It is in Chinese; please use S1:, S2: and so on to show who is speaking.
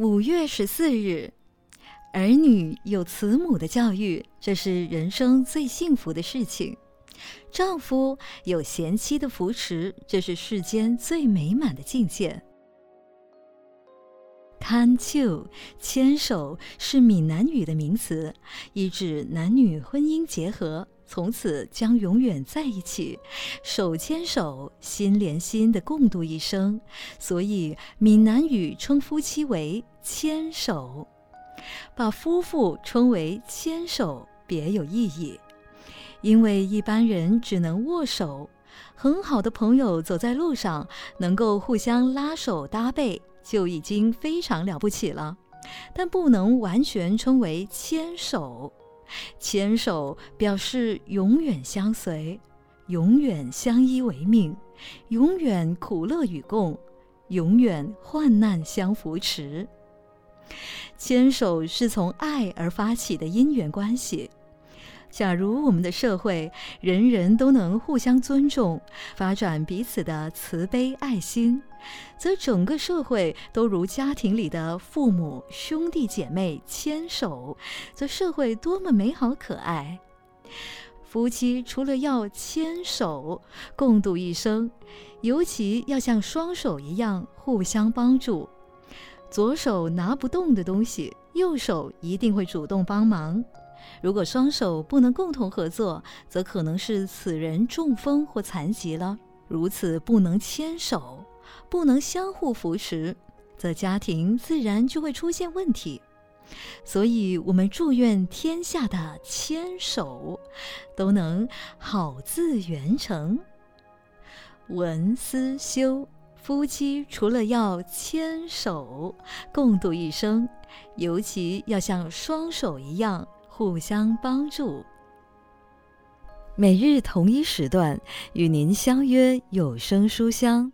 S1: 五月十四日，儿女有慈母的教育，这是人生最幸福的事情；丈夫有贤妻的扶持，这是世间最美满的境界。牵手，牵手是闽南语的名词，意指男女婚姻结合，从此将永远在一起，手牵手，心连心的共度一生。所以闽南语称夫妻为牵手，把夫妇称为牵手别有意义，因为一般人只能握手，很好的朋友走在路上能够互相拉手搭背。就已经非常了不起了，但不能完全称为牵手。牵手表示永远相随，永远相依为命，永远苦乐与共，永远患难相扶持。牵手是从爱而发起的因缘关系。假如我们的社会人人都能互相尊重，发展彼此的慈悲爱心，则整个社会都如家庭里的父母兄弟姐妹牵手，则社会多么美好可爱。夫妻除了要牵手共度一生，尤其要像双手一样互相帮助。左手拿不动的东西，右手一定会主动帮忙。如果双手不能共同合作，则可能是此人中风或残疾了。如此不能牵手，不能相互扶持，则家庭自然就会出现问题。所以，我们祝愿天下的牵手都能好自圆成。文思修，夫妻除了要牵手共度一生，尤其要像双手一样。互相帮助，每日同一时段与您相约有声书香。